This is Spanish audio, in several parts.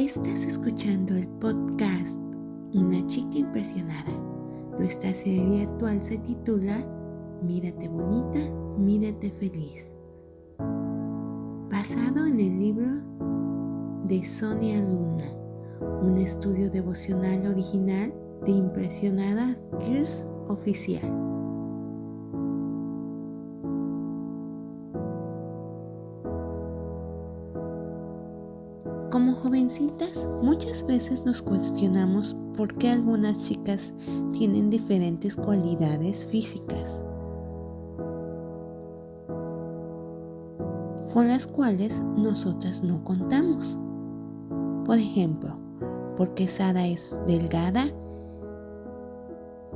Estás escuchando el podcast Una chica impresionada. Nuestra serie actual se titula Mírate bonita, mírate feliz. Basado en el libro de Sonia Luna, un estudio devocional original de Impresionadas Gears Oficial. Jovencitas, muchas veces nos cuestionamos por qué algunas chicas tienen diferentes cualidades físicas, con las cuales nosotras no contamos. Por ejemplo, porque Sara es delgada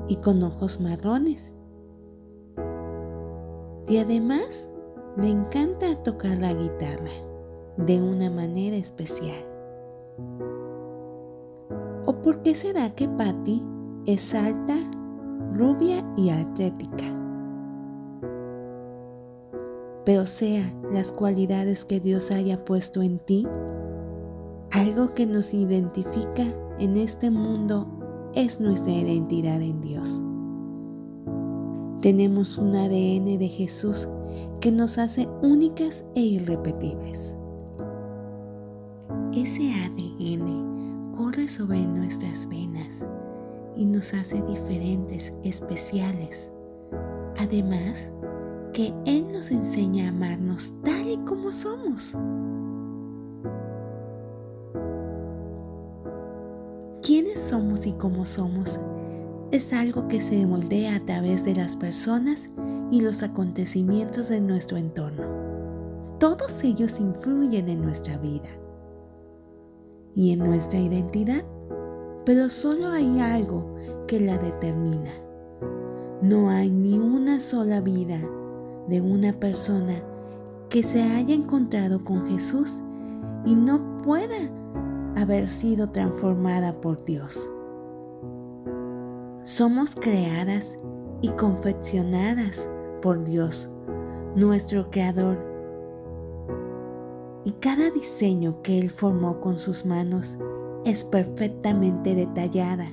y con ojos marrones. Y además le encanta tocar la guitarra de una manera especial. ¿O por qué será que Patty es alta, rubia y atlética? Pero sea las cualidades que Dios haya puesto en ti, algo que nos identifica en este mundo es nuestra identidad en Dios. Tenemos un ADN de Jesús que nos hace únicas e irrepetibles. Ese ADN corre sobre nuestras venas y nos hace diferentes, especiales. Además, que Él nos enseña a amarnos tal y como somos. ¿Quiénes somos y cómo somos? Es algo que se moldea a través de las personas y los acontecimientos de nuestro entorno. Todos ellos influyen en nuestra vida y en nuestra identidad, pero solo hay algo que la determina. No hay ni una sola vida de una persona que se haya encontrado con Jesús y no pueda haber sido transformada por Dios. Somos creadas y confeccionadas por Dios, nuestro Creador y cada diseño que Él formó con sus manos es perfectamente detallada,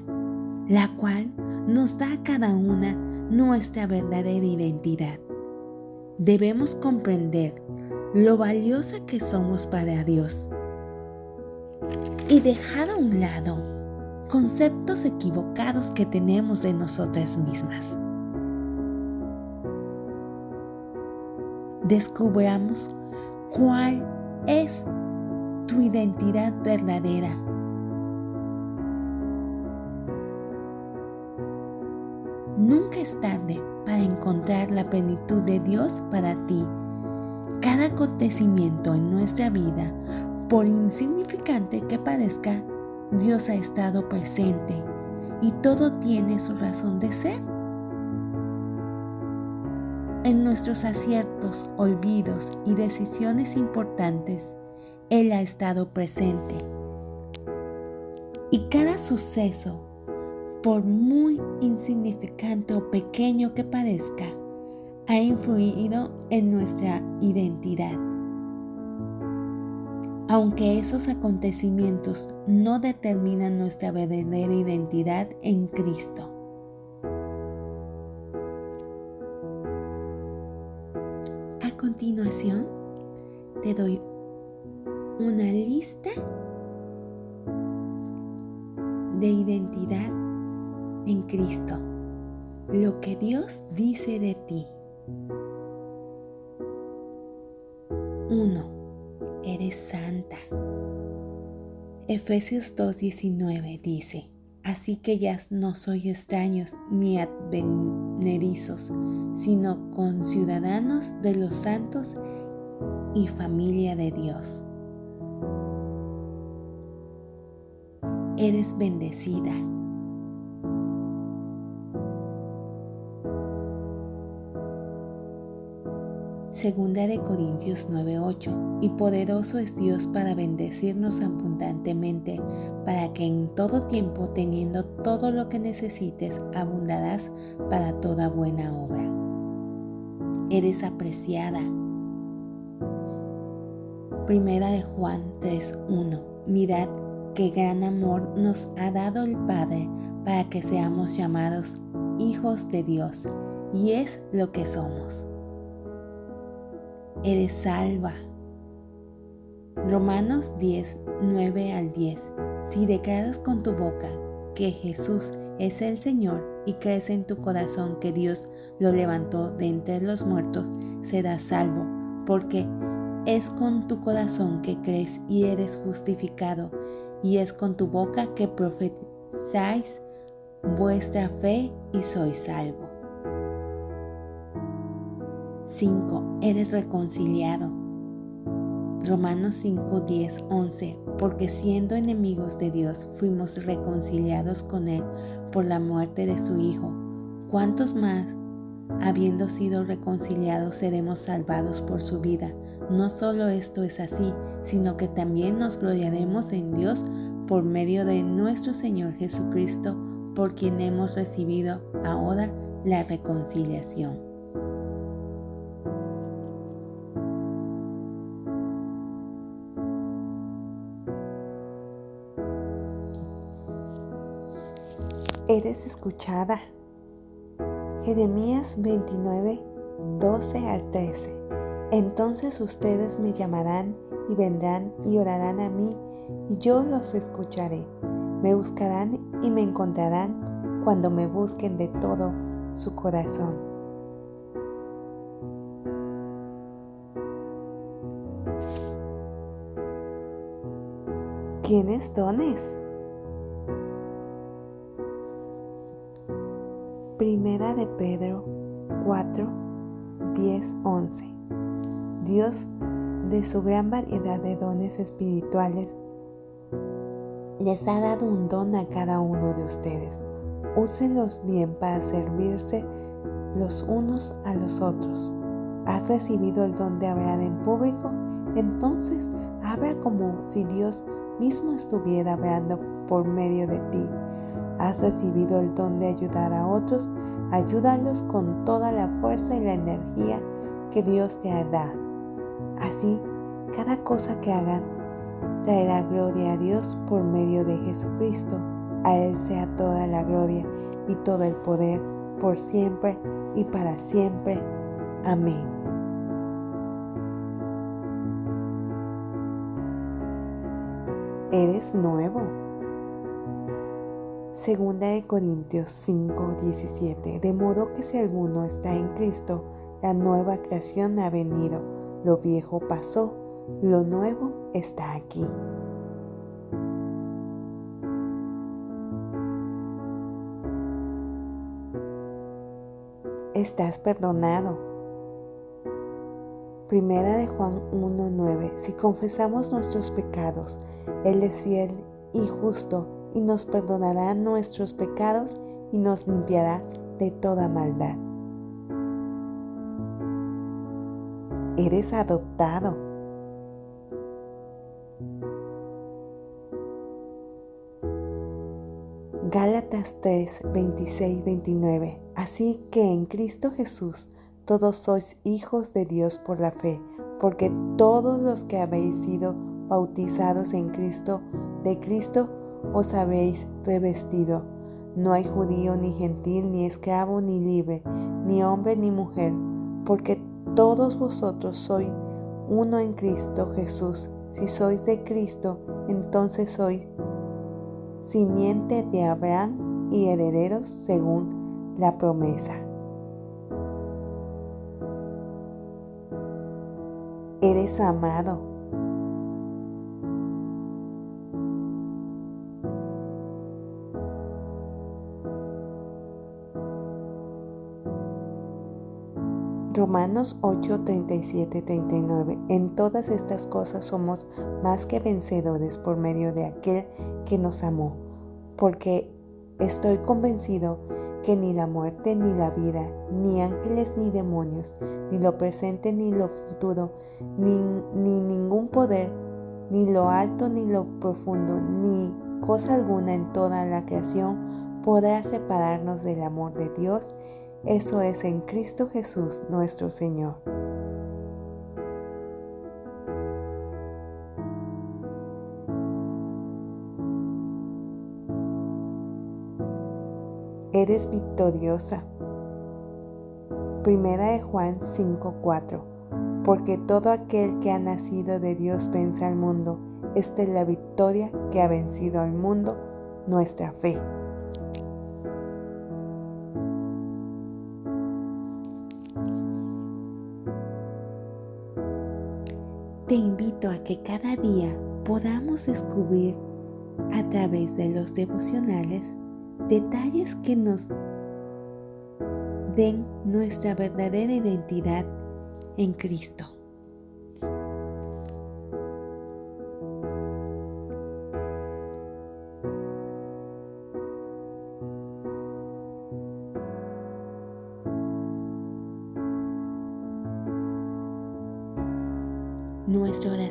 la cual nos da a cada una nuestra verdadera identidad. Debemos comprender lo valiosa que somos para Dios y dejar a un lado conceptos equivocados que tenemos de nosotras mismas. Descubramos cuál es tu identidad verdadera. Nunca es tarde para encontrar la plenitud de Dios para ti. Cada acontecimiento en nuestra vida, por insignificante que parezca, Dios ha estado presente y todo tiene su razón de ser. En nuestros aciertos, olvidos y decisiones importantes, Él ha estado presente. Y cada suceso, por muy insignificante o pequeño que parezca, ha influido en nuestra identidad. Aunque esos acontecimientos no determinan nuestra verdadera identidad en Cristo. Continuación te doy una lista de identidad en Cristo. Lo que Dios dice de ti. 1. Eres santa. Efesios 2.19 dice, Así que ya no soy extraños ni advenedizos, sino conciudadanos de los santos y familia de Dios. Eres bendecida Segunda de Corintios 9:8, y poderoso es Dios para bendecirnos abundantemente, para que en todo tiempo, teniendo todo lo que necesites, abundarás para toda buena obra. Eres apreciada. Primera de Juan 3:1, mirad qué gran amor nos ha dado el Padre para que seamos llamados hijos de Dios, y es lo que somos. Eres salva. Romanos 10, 9 al 10. Si declaras con tu boca que Jesús es el Señor y crees en tu corazón que Dios lo levantó de entre los muertos, serás salvo, porque es con tu corazón que crees y eres justificado, y es con tu boca que profetizáis vuestra fe y sois salvo. 5. Eres reconciliado. Romanos 5, 10, 11. Porque siendo enemigos de Dios, fuimos reconciliados con Él por la muerte de su Hijo. ¿Cuántos más, habiendo sido reconciliados, seremos salvados por su vida? No solo esto es así, sino que también nos gloriaremos en Dios por medio de nuestro Señor Jesucristo, por quien hemos recibido ahora la reconciliación. Eres escuchada. Jeremías 29, 12 al 13. Entonces ustedes me llamarán y vendrán y orarán a mí y yo los escucharé. Me buscarán y me encontrarán cuando me busquen de todo su corazón. ¿Tienes dones? Primera de Pedro 4, 10, 11. Dios, de su gran variedad de dones espirituales, les ha dado un don a cada uno de ustedes. Úsenlos bien para servirse los unos a los otros. ¿Has recibido el don de hablar en público? Entonces habla como si Dios mismo estuviera hablando por medio de ti has recibido el don de ayudar a otros, ayúdalos con toda la fuerza y la energía que Dios te da. Así, cada cosa que hagan traerá gloria a Dios por medio de Jesucristo. A Él sea toda la gloria y todo el poder por siempre y para siempre. Amén. Eres nuevo. Segunda de Corintios 5, 17. De modo que si alguno está en Cristo, la nueva creación ha venido, lo viejo pasó, lo nuevo está aquí. Estás perdonado. Primera de Juan 1:9. Si confesamos nuestros pecados, Él es fiel y justo y nos perdonará nuestros pecados y nos limpiará de toda maldad. Eres adoptado. Gálatas 3, 26, 29. Así que en Cristo Jesús todos sois hijos de Dios por la fe, porque todos los que habéis sido bautizados en Cristo, de Cristo, os habéis revestido. No hay judío ni gentil, ni esclavo ni libre, ni hombre ni mujer, porque todos vosotros sois uno en Cristo Jesús. Si sois de Cristo, entonces sois simiente de Abraham y herederos según la promesa. Eres amado Romanos 8, 37, 39. En todas estas cosas somos más que vencedores por medio de aquel que nos amó, porque estoy convencido que ni la muerte ni la vida, ni ángeles ni demonios, ni lo presente ni lo futuro, ni, ni ningún poder, ni lo alto ni lo profundo, ni cosa alguna en toda la creación podrá separarnos del amor de Dios eso es en Cristo Jesús nuestro Señor. Eres victoriosa. Primera de Juan 5:4. Porque todo aquel que ha nacido de Dios vence al mundo. Esta es la victoria que ha vencido al mundo, nuestra fe. Te invito a que cada día podamos descubrir a través de los devocionales detalles que nos den nuestra verdadera identidad en Cristo.